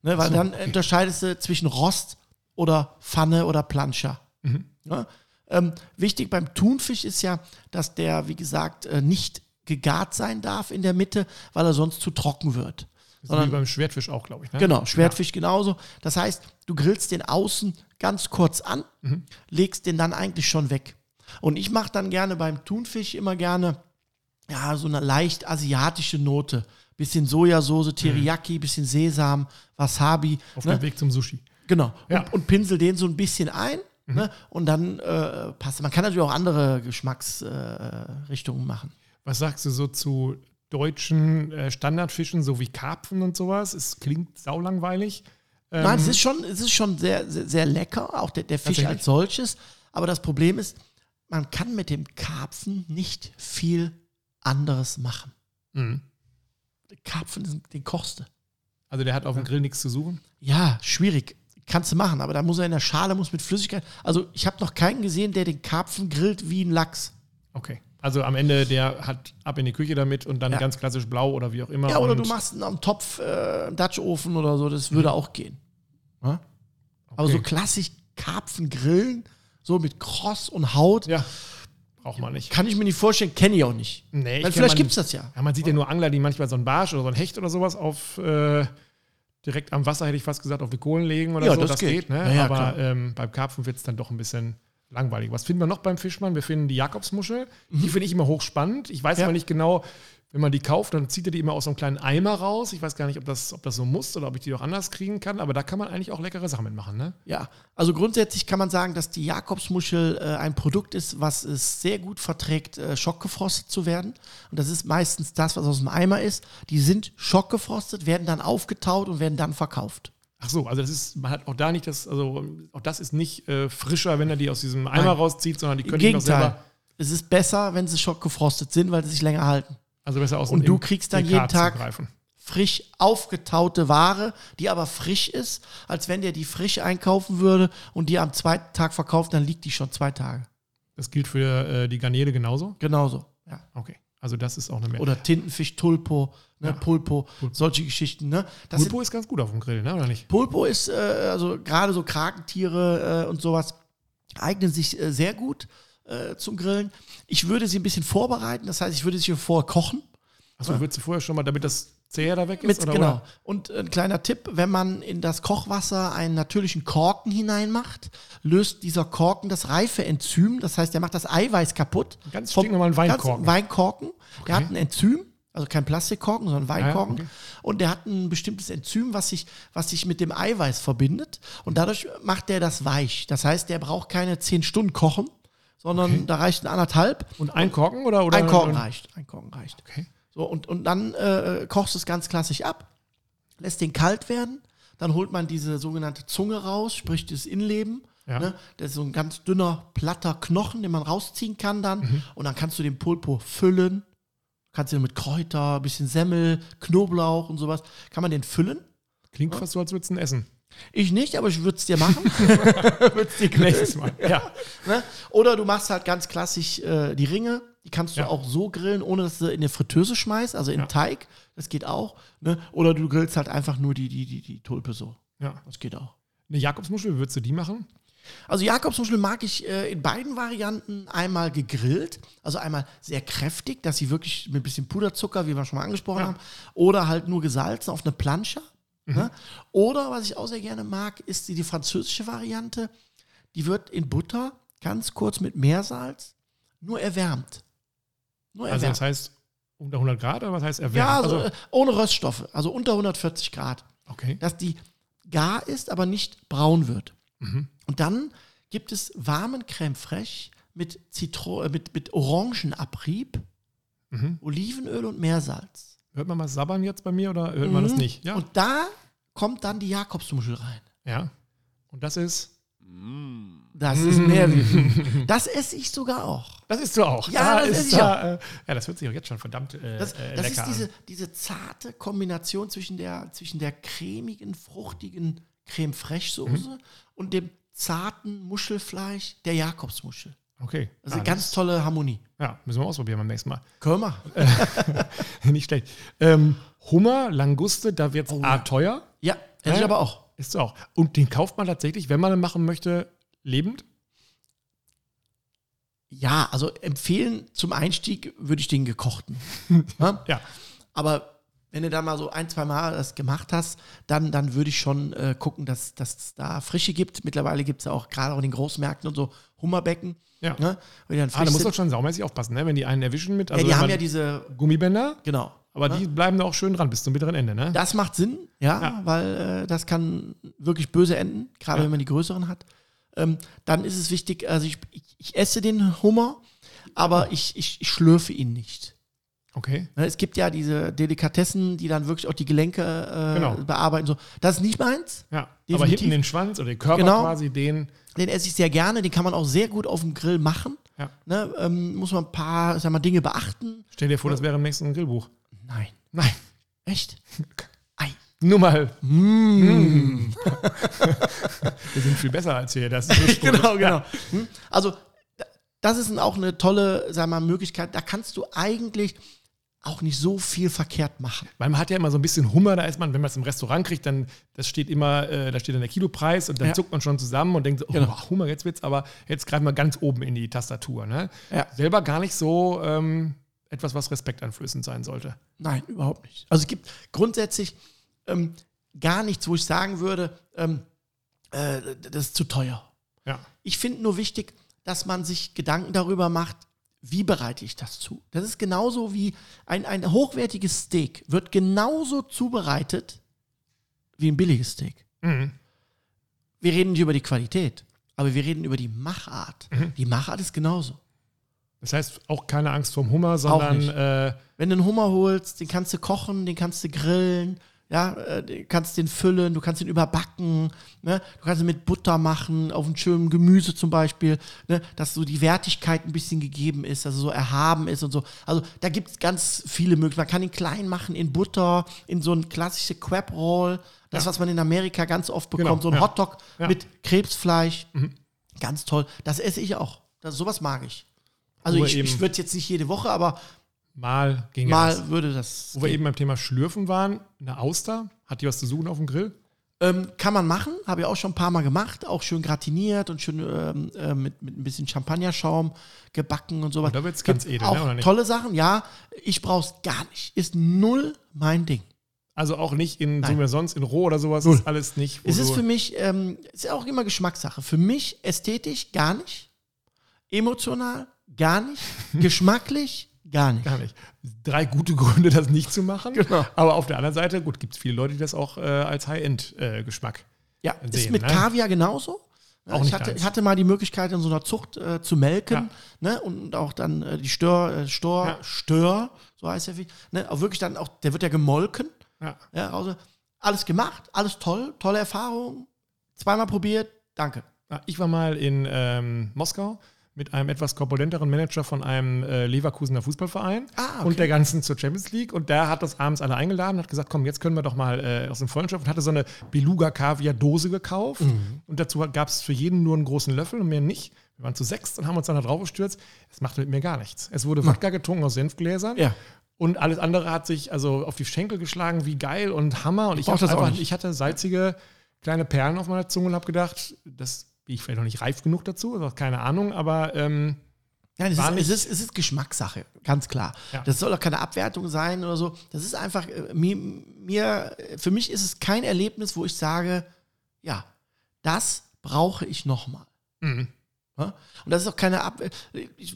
Ne, weil so, dann okay. unterscheidest du zwischen Rost oder Pfanne oder Planscher. Mhm. Ja? Ähm, wichtig beim Thunfisch ist ja, dass der, wie gesagt, äh, nicht gegart sein darf in der Mitte, weil er sonst zu trocken wird. Sondern, wie beim Schwertfisch auch, glaube ich. Ne? Genau, Schwertfisch ja. genauso. Das heißt, du grillst den außen ganz kurz an, mhm. legst den dann eigentlich schon weg. Und ich mache dann gerne beim Thunfisch immer gerne ja, so eine leicht asiatische Note. Bisschen Sojasauce, Teriyaki, mhm. bisschen Sesam, Wasabi. Auf ne? dem Weg zum Sushi. Genau. Ja. Und, und, pinsel den so ein bisschen ein. Mhm. Ne? Und dann äh, passt. Man kann natürlich auch andere Geschmacksrichtungen äh, machen. Was sagst du so zu deutschen äh, Standardfischen, so wie Karpfen und sowas. Es klingt saulangweilig. Ähm, Nein, es ist schon, es ist schon sehr, sehr, sehr lecker, auch der, der Fisch als solches. Aber das Problem ist, man kann mit dem Karpfen nicht viel anderes machen. Mhm. Karpfen, den kochst du. Also der hat auf dem Grill nichts zu suchen? Ja, schwierig. Kannst du machen, aber da muss er in der Schale, muss mit Flüssigkeit. Also ich habe noch keinen gesehen, der den Karpfen grillt wie ein Lachs. Okay. Also am Ende, der hat ab in die Küche damit und dann Ja. ganz klassisch blau oder wie auch immer. Ja, oder du machst einen am Topf, äh, einen Dutch-Ofen oder so, das würde auch gehen. Ja? Aber so klassisch Karpfen grillen, so mit Kross und Haut, Ja, braucht man nicht. kann ich mir nicht vorstellen, kenne ich auch nicht. Nee, ich Weil vielleicht gibt es das ja. Ja, man sieht ja nur Angler, die manchmal so einen Barsch oder so einen Hecht oder sowas auf äh, direkt am Wasser, hätte ich fast gesagt, auf die Kohlen legen oder Ja, so. das geht. ne? Ja, ja, Aber ähm, beim Karpfen wird es dann doch ein bisschen langweilig. Was finden wir noch beim Fischmann? Wir finden die Jakobsmuschel. Die finde ich immer hochspannend. Ich weiß Mhm. Ja. aber nicht genau, wenn man die kauft, dann zieht er die immer aus so einem kleinen Eimer raus. Ich weiß gar nicht, ob das, ob das so muss oder ob ich die auch anders kriegen kann. Aber da kann man eigentlich auch leckere Sachen mitmachen, ne? Ja, also grundsätzlich kann man sagen, dass die Jakobsmuschel äh, ein Produkt ist, was es sehr gut verträgt, äh, schockgefrostet zu werden. Und das ist meistens das, was aus dem Eimer ist. Die sind schockgefrostet, werden dann aufgetaut und werden dann verkauft. Ach so, also das ist, man hat auch da nicht das, also auch das ist nicht äh, frischer, wenn er die aus diesem Eimer Nein. rauszieht, sondern die Im können noch Gegenteil. selber, Es ist besser, wenn sie schockgefrostet sind, weil sie sich länger halten. also besser aus Und du kriegst dann jeden Tag- zugreifen. Frisch aufgetaute Ware, die aber frisch ist, als wenn der die frisch einkaufen würde und die am zweiten Tag verkauft, dann liegt die schon zwei Tage. Das gilt für äh, die Garnele genauso? Genauso. Ja. Okay. Also das ist auch eine Mehr. Oder Tintenfisch, Tulpo, ne, Ja. Pulpo, solche Geschichten. Ne? Das Pulpo ist ganz gut auf dem Grill, ne? Oder nicht? Pulpo ist, äh, also gerade so Kragentiere äh, und sowas, eignen sich äh, sehr gut äh, zum Grillen. Ich würde sie ein bisschen vorbereiten, das heißt, ich würde sie vorher kochen. Achso, würdest du vorher schon mal, damit das Zäher da weg ist? Mit, oder, genau. Oder? Und ein kleiner Tipp, wenn man in das Kochwasser einen natürlichen Korken hineinmacht, löst dieser Korken das reife Enzym, das heißt, der macht das Eiweiß kaputt. Ganz stinknormalen Weinkorken. Weinkorken. Der hat ein Enzym, also kein Plastikkorken, sondern Weinkorken. okay. Und der hat ein bestimmtes Enzym, was sich, was sich mit dem Eiweiß verbindet. Und dadurch macht der das weich. Das heißt, der braucht keine 10 Stunden kochen, sondern da reicht ein anderthalb. Und ein Korken oder? oder Ein Korken reicht. Ein Korken reicht. Okay. So, und, und dann äh, kochst du es ganz klassisch ab, lässt den kalt werden, dann holt man diese sogenannte Zunge raus, sprich das Innenleben. Ja. Ne? Das ist so ein ganz dünner, platter Knochen, den man rausziehen kann dann. Mhm. Und dann kannst du den Pulpo füllen. Kannst du mit Kräuter, ein bisschen Semmel, Knoblauch und sowas, kann man den füllen. Klingt fast so, als würdest du ihn essen. Ich nicht, aber ich würde es dir machen. würd's dir Nächstes Mal. Ja. Ne? Oder du machst halt ganz klassisch äh, die Ringe. Die kannst du Ja. auch so grillen, ohne dass du in eine Fritteuse schmeißt, also in Ja. Teig. Das geht auch. Ne? Oder du grillst halt einfach nur die, die, die, die Tulpe so. ja. Das geht auch. Eine Jakobsmuschel, wie würdest du die machen? Also Jakobsmuschel mag ich äh, in beiden Varianten einmal gegrillt, also einmal sehr kräftig, dass sie wirklich mit ein bisschen Puderzucker, wie wir schon mal angesprochen Ja. haben, oder halt nur gesalzen auf eine Plancha. Ne? Oder was ich auch sehr gerne mag, ist die, die französische Variante. Die wird in Butter ganz kurz mit Meersalz nur erwärmt. Nur Also das heißt unter 100 Grad oder was heißt erwärmt? ja, also, also, äh, ohne Röststoffe, also unter 140 Grad. okay. Dass die gar ist, aber nicht braun wird. Mhm. Und dann gibt es warmen Creme fraiche mit, Zitro äh, mit, mit Orangenabrieb, Mhm. Olivenöl und Meersalz. Hört man mal sabbern jetzt bei mir oder hört man das Mhm. nicht? Ja. Und da kommt dann die Jakobsmuschel rein. ja. Und das ist. Das ist mehr wie. Das esse ich sogar auch. Das ist du auch. Ja, Da das ist esse ich da, äh, ja, das hört sich auch jetzt schon verdammt äh, Das, äh, das ist diese, an. diese zarte Kombination zwischen der, zwischen der cremigen, fruchtigen Creme fraiche Soße Mhm. und dem zarten Muschelfleisch der Jakobsmuschel. Okay. Das ist Ah, eine ganz tolle Harmonie. Ja, müssen wir ausprobieren beim nächsten Mal. Können wir. Nicht schlecht. Ähm, Hummer, Languste, da wird es Oh, A ja. teuer. Ja, ich aber auch. Ist auch. Und den kauft man tatsächlich, wenn man ihn machen möchte, lebend. Ja, also empfehlen zum Einstieg würde ich den gekochten. ja? Ja. Aber wenn du dann mal so ein, zwei Mal das gemacht hast, dann, dann würde ich schon äh, gucken, dass es da Frische gibt. Mittlerweile gibt es ja auch gerade auch in den Großmärkten und so Hummerbecken. Ja. Ne? Ah, da muss doch sind. schon saumäßig aufpassen, ne? wenn die einen erwischen mit. Also ja, die haben ja diese, Gummibänder, genau. Aber Ne? die bleiben da auch schön dran bis zum bitteren Ende. Ne? Das macht Sinn, ja, Ja. weil äh, das kann wirklich böse enden, gerade Ja. wenn man die größeren hat. Ähm, dann ist es wichtig, also ich, ich, ich esse den Hummer, aber ich, ich, ich schlürfe ihn nicht. Okay. Ne, Es gibt ja diese Delikatessen, die dann wirklich auch die Gelenke äh, Genau. bearbeiten. So. Das ist nicht meins. Ja. Aber Definitiv. hinten den Schwanz oder den Körper Genau. quasi, den. Den esse ich sehr gerne. Den kann man auch sehr gut auf dem Grill machen. Ja. Ne, ähm, muss man ein paar sag mal, Dinge beachten. Stell dir vor, das wäre im nächsten Grillbuch. Nein. Nein. Echt? Ei. Nur mal. Mm. Wir sind viel besser als hier. Das ist genau, genau. Hm? Also, das ist auch eine tolle, sag mal, Möglichkeit. Da kannst du eigentlich auch nicht so viel verkehrt machen. Weil man hat ja immer so ein bisschen Hummer, da ist man, wenn man es im Restaurant kriegt, dann das steht immer, äh, da steht dann der Kilopreis und dann ja. zuckt man schon zusammen und denkt so, oh, genau. Hummer, jetzt wird's, aber jetzt greifen wir ganz oben in die Tastatur. Ne? Ja. Selber gar nicht so ähm, etwas, was respektanflößend sein sollte. Nein, überhaupt nicht. Also es gibt grundsätzlich ähm, gar nichts, wo ich sagen würde, ähm, äh, das ist zu teuer. Ja. Ich finde nur wichtig, dass man sich Gedanken darüber macht, wie bereite ich das zu? Das ist genauso wie ein, ein hochwertiges Steak wird genauso zubereitet wie ein billiges Steak. Mhm. Wir reden nicht über die Qualität, aber wir reden über die Machart. Mhm. Die Machart ist genauso. Das heißt auch keine Angst vorm Hummer, sondern. Äh Wenn du einen Hummer holst, den kannst du kochen, den kannst du grillen, ja, äh, du kannst den füllen, du kannst den überbacken, ne? du kannst ihn mit Butter machen, auf einem schönen Gemüse zum Beispiel, ne? dass so die Wertigkeit ein bisschen gegeben ist, dass er so erhaben ist und so. Also da gibt es ganz viele Möglichkeiten. Man kann ihn klein machen in Butter, in so ein klassische Crab Roll, das, ja. was man in Amerika ganz oft bekommt, genau, so ein ja. Hotdog ja. mit Krebsfleisch. Mhm. Ganz toll. Das esse ich auch. Das, sowas mag ich. Also ich, ich würde jetzt nicht jede Woche, aber Mal ging Mal das. würde das. Wo gehen. wir eben beim Thema Schlürfen waren, eine Auster, hat die was zu suchen auf dem Grill? Ähm, kann man machen, habe ich auch schon ein paar Mal gemacht, auch schön gratiniert und schön ähm, äh, mit, mit ein bisschen Champagnerschaum gebacken und sowas. Da wird es ganz edel, auch ne, Tolle Sachen, ja. Ich brauche es gar nicht. Ist null mein Ding. Also auch nicht in, so wie sonst, in roh oder sowas, null. ist alles nicht. Es ist für mich, ähm, ist auch immer Geschmackssache. Für mich ästhetisch gar nicht, emotional gar nicht, geschmacklich Gar nicht. Gar nicht. Drei gute Gründe, das nicht zu machen. Genau. Aber auf der anderen Seite, gut, gibt es viele Leute, die das auch äh, als High-End-Geschmack äh, Ja, sehen, ist mit ne? Kaviar genauso. Auch ich, hatte, hatte mal die Möglichkeit, in so einer Zucht äh, zu melken ja. ne? und auch dann äh, die Stör, äh, Stör, ja. Stör, so heißt der ne? auch wirklich dann auch, der wird ja gemolken. Ja. ja also alles gemacht, alles toll, tolle Erfahrung, zweimal probiert, danke. Ich war mal in ähm, Moskau mit einem etwas korpulenteren Manager von einem äh, Leverkusener Fußballverein ah, okay. und der ganzen zur Champions League. Und der hat das abends alle eingeladen, hat gesagt, komm, jetzt können wir doch mal äh, aus dem Freundschaft und hatte so eine Beluga-Kaviar-Dose gekauft. Mhm. Und dazu gab es für jeden nur einen großen Löffel und mehr nicht. Wir waren zu sechs und haben uns dann da drauf gestürzt. Es machte mit mir gar nichts. Es wurde Wodka getrunken aus Senfgläsern. Ja. Und alles andere hat sich also auf die Schenkel geschlagen, wie geil und Hammer. Und ich, ich, einfach, ich hatte salzige kleine Perlen auf meiner Zunge und habe gedacht, das bin ich vielleicht noch nicht reif genug dazu, also keine Ahnung, aber ähm, Nein, es ist, es, ist, es ist Geschmackssache, ganz klar. Ja. Das soll auch keine Abwertung sein oder so. Das ist einfach, äh, mir, mir, für mich ist es kein Erlebnis, wo ich sage, ja, das brauche ich nochmal. Mhm. Ja? Und das ist auch keine Ab. Äh,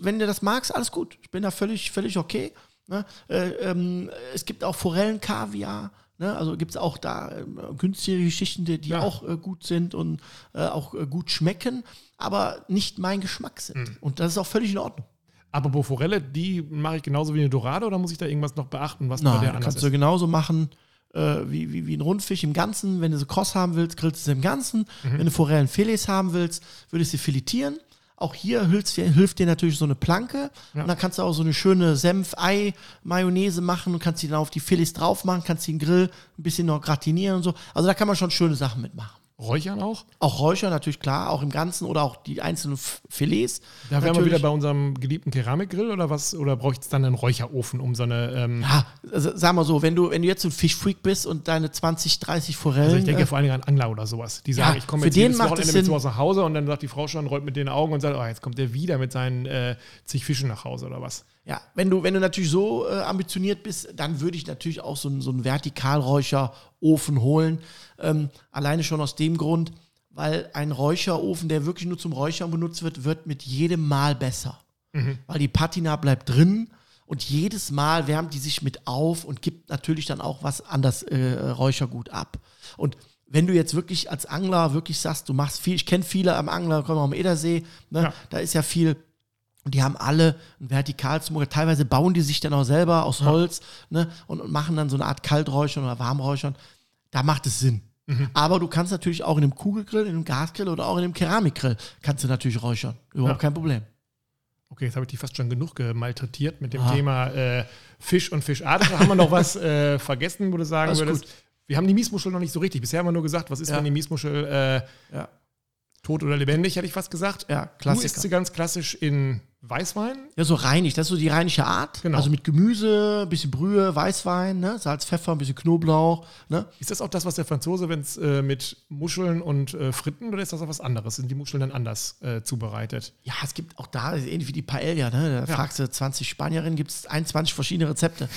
wenn du das magst, alles gut. Ich bin da völlig, völlig okay. Ne? Äh, ähm, es gibt auch Forellenkaviar. Ne? Also gibt es auch da äh, günstige Geschichten, die, die ja. auch äh, gut sind und äh, auch äh, gut schmecken, aber nicht mein Geschmack sind. Mhm. Und das ist auch völlig in Ordnung. Apropos Forelle, die mache ich genauso wie eine Dorade oder muss ich da irgendwas noch beachten, was Nein, bei der anders kannst ist? du genauso machen äh, wie, wie, wie ein Rundfisch im Ganzen. Wenn du sie kross haben willst, grillst du sie im Ganzen. Mhm. Wenn du Forellenfilets haben willst, würdest du sie filetieren. Auch hier hilft, hilft dir natürlich so eine Planke. Ja. Und dann kannst du auch so eine schöne Senf-Ei-Mayonnaise machen und kannst die dann auf die Filets drauf machen, kannst den Grill ein bisschen noch gratinieren und so. Also da kann man schon schöne Sachen mitmachen. Räuchern auch? Auch Räuchern natürlich, klar, auch im Ganzen oder auch die einzelnen Filets. Da wären wir wieder bei unserem geliebten Keramikgrill oder was? Oder bräuchte es dann einen Räucherofen, um so eine. Ähm ja, also, sag mal so, wenn du, wenn du jetzt ein Fischfreak bist und deine 20, 30 Forellen. Also ich denke äh, vor allen Dingen an Angler oder sowas. Die sagen, ja, ich komme jetzt jedes Wochenende mit sowas nach Hause und dann sagt die Frau schon, rollt mit den Augen und sagt, oh, jetzt kommt der wieder mit seinen äh, zig Fischen nach Hause oder was. Ja, wenn du, wenn du natürlich so äh, ambitioniert bist, dann würde ich natürlich auch so, einen, so einen Vertikalräucherofen holen. Ähm, alleine schon aus dem Grund, weil ein Räucherofen, der wirklich nur zum Räuchern benutzt wird, wird mit jedem Mal besser. Mhm. Weil die Patina bleibt drin und jedes Mal wärmt die sich mit auf und gibt natürlich dann auch was an das äh, Räuchergut ab. Und wenn du jetzt wirklich als Angler wirklich sagst, du machst viel, ich kenne viele am Angler, kommen am Edersee, ne, ja. da ist ja viel und die haben alle einen Vertikalsmoker. Teilweise bauen die sich dann auch selber aus Holz ja. ne, und, und, machen dann so eine Art Kalträuchern oder Warmräuchern. Da macht es Sinn. Mhm. Aber du kannst natürlich auch in einem Kugelgrill, in einem Gasgrill oder auch in einem Keramikgrill kannst du natürlich räuchern. Überhaupt ja. kein Problem. Okay, jetzt habe ich dich fast schon genug gemalträtiert mit dem ah. Thema äh, Fisch und Fischart. haben wir noch was äh, vergessen, wo du sagen Alles würdest, gut. Wir haben die Miesmuschel noch nicht so richtig. Bisher haben wir nur gesagt, was ist, ja. wenn die Miesmuschel äh, tot oder lebendig, hätte ich fast gesagt. Ja, Klassiker. Du isst sie ganz klassisch in Weißwein? Ja, so reinig. Das ist so die rheinische Art. Genau. Also mit Gemüse, ein bisschen Brühe, Weißwein, ne? Salz, Pfeffer, ein bisschen Knoblauch. Ne? Ist das auch das, was der Franzose, wenn es äh, mit Muscheln und äh, Fritten oder ist das auch was anderes? Sind die Muscheln dann anders äh, zubereitet? Ja, es gibt auch da, ähnlich wie die Paella, ne? Da ja. fragst du 20 Spanierinnen, gibt es 21 verschiedene Rezepte.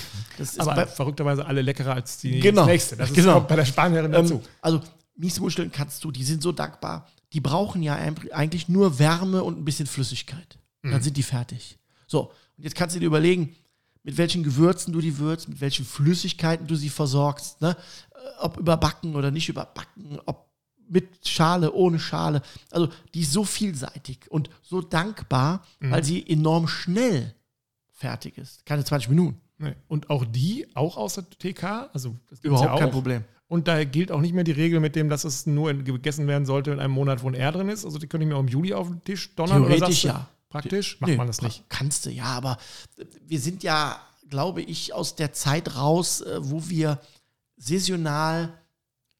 Aber verrückterweise alle leckerer als die genau. nächste. Das ist, genau. kommt bei der Spanierin dazu. Ähm, also Miesmuscheln kannst du, die sind so dankbar. Die brauchen ja eigentlich nur Wärme und ein bisschen Flüssigkeit. Dann mhm. sind die fertig. So, und jetzt kannst du dir überlegen, mit welchen Gewürzen du die würzt, mit welchen Flüssigkeiten du sie versorgst, ne? ob überbacken oder nicht überbacken, ob mit Schale, ohne Schale. Also die ist so vielseitig und so dankbar, mhm. weil sie enorm schnell fertig ist. Keine 20 Minuten. Nee. Und auch die, auch aus der TK, also das überhaupt ja kein Problem. Und da gilt auch nicht mehr die Regel mit dem, dass es nur gegessen werden sollte in einem Monat, wo ein R drin ist. Also die können ich mir auch im Juli auf den Tisch donnern. Theoretisch ja praktisch? Macht nee, man das nicht? Kannst du, ja, aber wir sind ja, glaube ich, aus der Zeit raus, äh, wo wir saisonal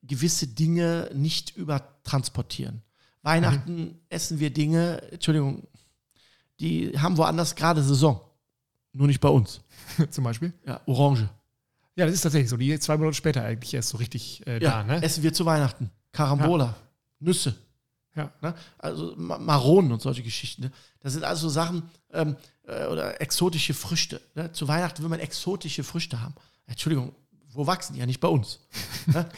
gewisse Dinge nicht übertransportieren. Weihnachten mhm. essen wir Dinge, Entschuldigung, die haben woanders gerade Saison. Nur nicht bei uns. Zum Beispiel? Ja, Orange. Ja, das ist tatsächlich so. Die zwei Monate später eigentlich erst so richtig äh, ja, da, ne? Essen wir zu Weihnachten. Karambola, ja. Nüsse. Ja. Ne? Also Maronen und solche Geschichten. Ne? Das sind also Sachen ähm, äh, oder exotische Früchte. Ne? Zu Weihnachten will man exotische Früchte haben. Entschuldigung, wo wachsen die ja nicht bei uns?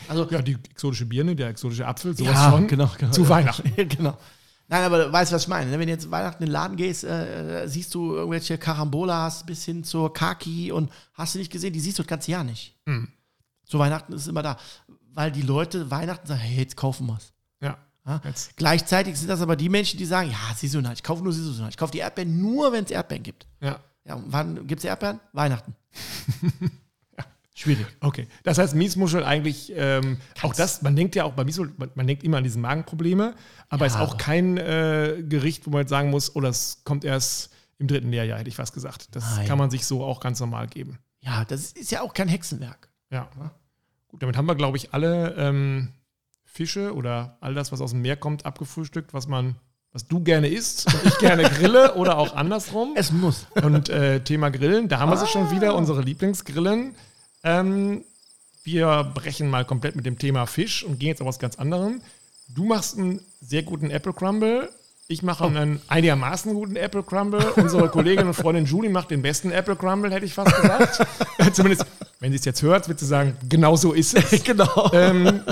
Also, ja, die exotische Birne, der exotische Apfel, sowas ja, schon. Genau, genau, zu Weihnachten. genau. Nein, aber du weißt, was ich meine. Ne? Wenn du jetzt Weihnachten in den Laden gehst, äh, äh, siehst du irgendwelche Karambolas bis hin zur Kaki und hast du nicht gesehen, die siehst du das ganze Jahr nicht. Mhm. Zu Weihnachten ist es immer da. Weil die Leute Weihnachten sagen, hey, jetzt kaufen wir es. Ja. Ja? Gleichzeitig sind das aber die Menschen, die sagen, ja, saisonal, ich kaufe nur saisonal. Ich kaufe die Erdbeeren nur, wenn es Erdbeeren gibt. Ja. Ja, und wann gibt es Erdbeeren? Weihnachten. ja. Schwierig. Okay. Das heißt, Miesmuschel eigentlich, ähm, auch das, man denkt ja auch bei Miesmuschel, man, man denkt immer an diese Magenprobleme, aber ja. ist auch kein äh, Gericht, wo man jetzt sagen muss, oh, das kommt erst im dritten Lehrjahr, hätte ich was gesagt. Das Nein. kann man sich so auch ganz normal geben. Ja, das ist ja auch kein Hexenwerk. Ja. ja. Gut, damit haben wir, glaube ich, alle ähm, Fische oder all das, was aus dem Meer kommt, abgefrühstückt, was man, was du gerne isst und ich gerne grille oder auch andersrum. Es muss. Und äh, Thema Grillen, da haben wir sie schon wieder, ah. unsere Lieblingsgrillen. Ähm, wir brechen mal komplett mit dem Thema Fisch und gehen jetzt auf was ganz anderem. Du machst einen sehr guten Apple Crumble. Ich mache oh. einen einigermaßen guten Apple Crumble. Unsere Kollegin und Freundin Julie macht den besten Apple Crumble, hätte ich fast gesagt. Zumindest, wenn sie es jetzt hört, wird sie sagen, genau so ist es. genau. Ähm,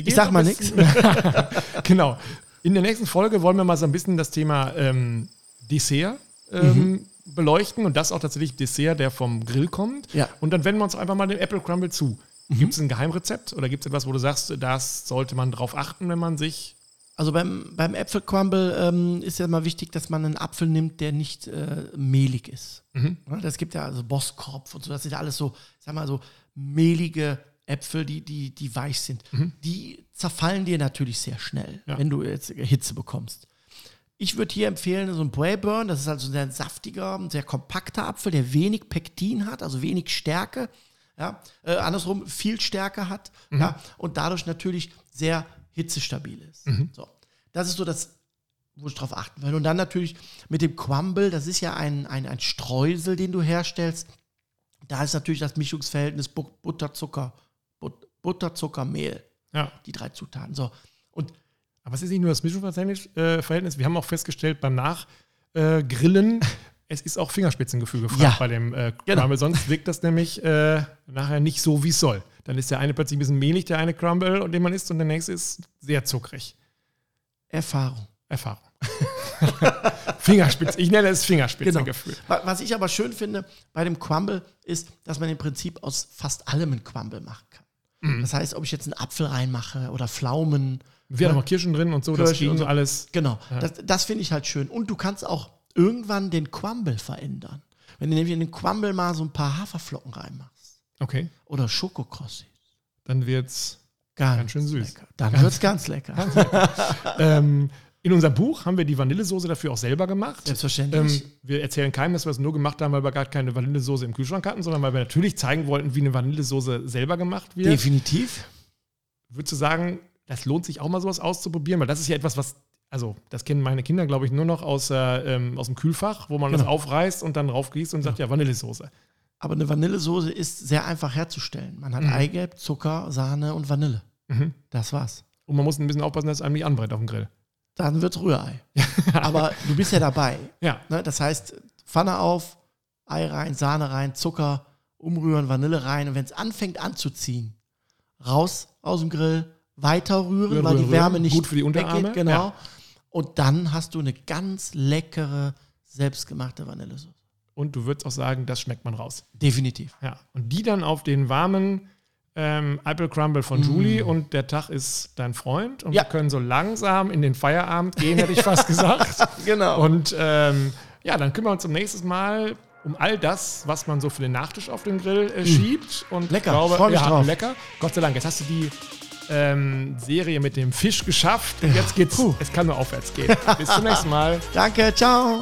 ich sag mal nichts. genau. In der nächsten Folge wollen wir mal so ein bisschen das Thema ähm, Dessert ähm, mhm. beleuchten und das auch tatsächlich Dessert, der vom Grill kommt. Ja. Und dann wenden wir uns einfach mal den Apple Crumble zu. Mhm. Gibt es ein Geheimrezept oder gibt es etwas, wo du sagst, das sollte man drauf achten, wenn man sich. Also beim, beim Äpfelcrumble ähm, ist ja mal wichtig, dass man einen Apfel nimmt, der nicht äh, mehlig ist. Mhm. Das gibt ja also Bosskopf und so, das sind ja alles so, sag mal so, mehlige Äpfel, die, die, die weich sind, mhm. die zerfallen dir natürlich sehr schnell, ja. wenn du jetzt Hitze bekommst. Ich würde hier empfehlen, so ein Brayburn, das ist also ein sehr saftiger, sehr kompakter Apfel, der wenig Pektin hat, also wenig Stärke. Ja, äh, andersrum viel Stärke hat mhm. ja, und dadurch natürlich sehr hitzestabil ist. Mhm. So, das ist so das, wo ich drauf achten will. Und dann natürlich mit dem Crumble, das ist ja ein, ein, ein Streusel, den du herstellst. Da ist natürlich das Mischungsverhältnis Butter, Zucker Butter, Zucker, Mehl. Ja. Die drei Zutaten. So. Und aber es ist nicht nur das Mischungsverhältnis. Äh, wir haben auch festgestellt beim Nachgrillen, äh, es ist auch Fingerspitzengefühl gefragt ja. bei dem äh, genau. Crumble. Sonst wirkt das nämlich äh, nachher nicht so, wie es soll. Dann ist der eine plötzlich ein bisschen mehlig, der eine Crumble, den man isst, und der nächste ist sehr zuckrig. Erfahrung. Erfahrung. Fingerspitze. Ich nenne es Fingerspitzengefühl. Genau. Was ich aber schön finde bei dem Crumble ist, dass man im Prinzip aus fast allem ein Crumble machen kann. Mhm. Das heißt, ob ich jetzt einen Apfel reinmache oder Pflaumen. Wir haben ne? noch Kirschen drin und so, Kirschen das ging so. alles. Genau, ja. das, das finde ich halt schön. Und du kannst auch irgendwann den Crumble verändern. Wenn du nämlich in den Crumble mal so ein paar Haferflocken reinmachst. Okay. Oder Schokokrossis. Dann wird es ganz, ganz, schön süß. Lecker. Dann wird es ganz lecker. Ganz lecker. ähm, in unserem Buch haben wir die Vanillesoße dafür auch selber gemacht. Selbstverständlich. Ähm, wir erzählen keinem, dass wir es nur gemacht haben, weil wir gar keine Vanillesoße im Kühlschrank hatten, sondern weil wir natürlich zeigen wollten, wie eine Vanillesoße selber gemacht wird. Definitiv. würdest du sagen, das lohnt sich auch mal sowas auszuprobieren? Weil das ist ja etwas, was, also das kennen meine Kinder, glaube ich, nur noch aus, äh, ähm, aus dem Kühlfach, wo man genau. das aufreißt und dann raufgießt und sagt, ja, Vanillesoße. Aber eine Vanillesoße ist sehr einfach herzustellen. Man hat mhm. Eigelb, Zucker, Sahne und Vanille. Mhm. Das war's. Und man muss ein bisschen aufpassen, dass es einem nicht anbrennt auf dem Grill. Dann wird's Rührei. Aber du bist ja dabei. Ja. Ne? Das heißt, Pfanne auf, Ei rein, Sahne rein, Zucker, umrühren, Vanille rein. Und wenn es anfängt anzuziehen, raus aus dem Grill, weiter rühren, rühren weil die Wärme nicht gut für die Unterarme. Weggeht, genau. Ja. Und dann hast du eine ganz leckere, selbstgemachte Vanillesoße. Und du würdest auch sagen, das schmeckt man raus. Definitiv. Ja. Und die dann auf den warmen ähm, Apple Crumble von mm. Julie und der Tag ist dein Freund und ja. wir können so langsam in den Feierabend gehen, hätte ich fast gesagt. genau. Und ähm, ja, dann kümmern wir uns zum nächsten Mal um all das, was man so für den Nachtisch auf den Grill äh, mm. schiebt. Und lecker, glaube, freu mich ja, drauf. lecker. Gott sei Dank, jetzt hast du die ähm, Serie mit dem Fisch geschafft. Und jetzt geht's, Puh. es kann nur aufwärts gehen. Bis zum nächsten Mal. Danke, ciao.